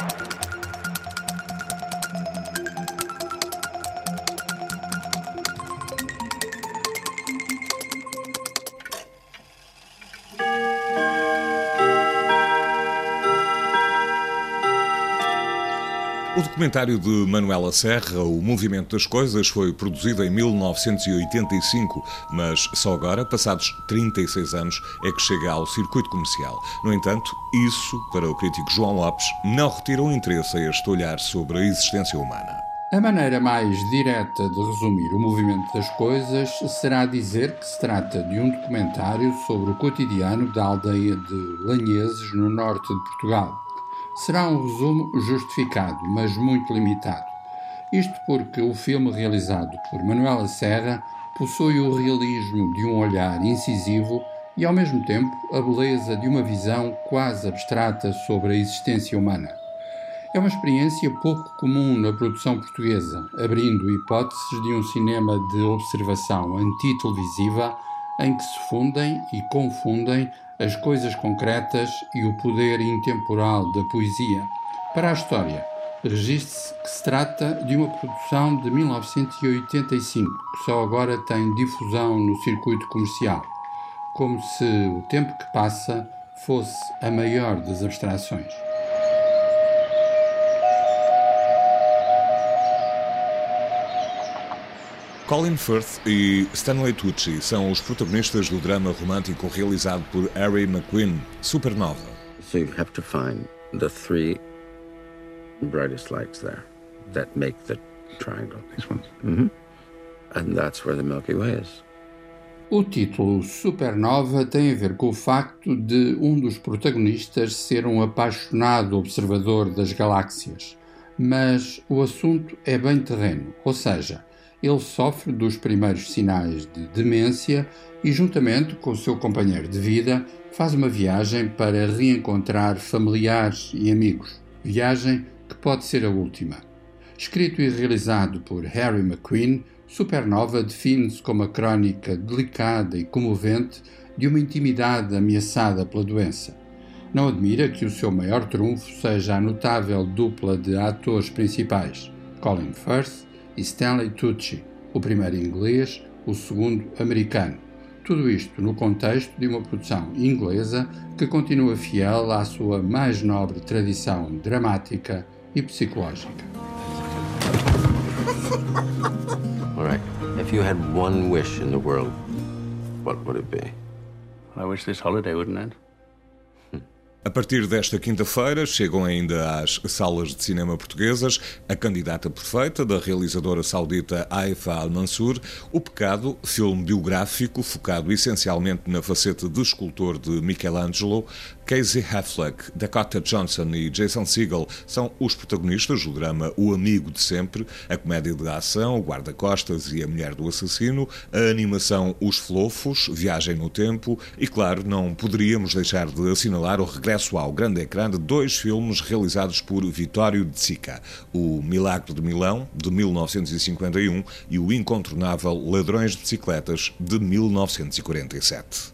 Thank you. O documentário de Manuela Serra, O Movimento das Coisas, foi produzido em 1985, mas só agora, passados 36 anos, é que chega ao circuito comercial. No entanto, isso, para o crítico João Lopes, não retira o interesse a este olhar sobre a existência humana. A maneira mais direta de resumir o movimento das coisas será dizer que se trata de um documentário sobre o cotidiano da aldeia de Lanheses, no norte de Portugal será um resumo justificado, mas muito limitado. Isto porque o filme realizado por Manuela Serra possui o realismo de um olhar incisivo e, ao mesmo tempo, a beleza de uma visão quase abstrata sobre a existência humana. É uma experiência pouco comum na produção portuguesa, abrindo hipóteses de um cinema de observação antitelevisiva em que se fundem e confundem as coisas concretas e o poder intemporal da poesia. Para a história, registre-se que se trata de uma produção de 1985, que só agora tem difusão no circuito comercial, como se o tempo que passa fosse a maior das abstrações. Colin Firth e Stanley Tucci são os protagonistas do drama romântico realizado por Harry McQueen, Supernova. So you have to find the three brightest lights there that make the triangle. These ones. Mm-hmm. And that's where the Milky Way is. O título Supernova tem a ver com o facto de um dos protagonistas ser um apaixonado observador das galáxias. Mas o assunto é bem terreno, ou seja, ele sofre dos primeiros sinais de demência e, juntamente com o seu companheiro de vida, faz uma viagem para reencontrar familiares e amigos. Viagem que pode ser a última. Escrito e realizado por Harry McQueen, Supernova define-se como a crónica delicada e comovente de uma intimidade ameaçada pela doença. Não admira que o seu maior trunfo seja a notável dupla de atores principais, Colin Firth Stanley Tucci, o primeiro inglês, o segundo americano. Tudo isto no contexto de uma produção inglesa que continua fiel à sua mais nobre tradição dramática e psicológica. All right. If you had one wish in the world, what would it be? I wish this holiday wouldn't end. A partir desta quinta-feira chegam ainda às salas de cinema portuguesas a candidata perfeita da realizadora saudita Haifa Al-Mansur, O Pecado, filme biográfico focado essencialmente na faceta de escultor de Michelangelo, Casey Affleck, Dakota Johnson e Jason Segel são os protagonistas do drama O Amigo de Sempre, a comédia de ação, o guarda-costas e a mulher do assassino, a animação Os Flofos, Viagem no Tempo e, claro, não poderíamos deixar de assinalar o regresso ao grande ecrã de dois filmes realizados por Vittorio De Sica, O Milagre de Milão, de 1951, e o incontornável Ladrões de Bicicletas, de 1947.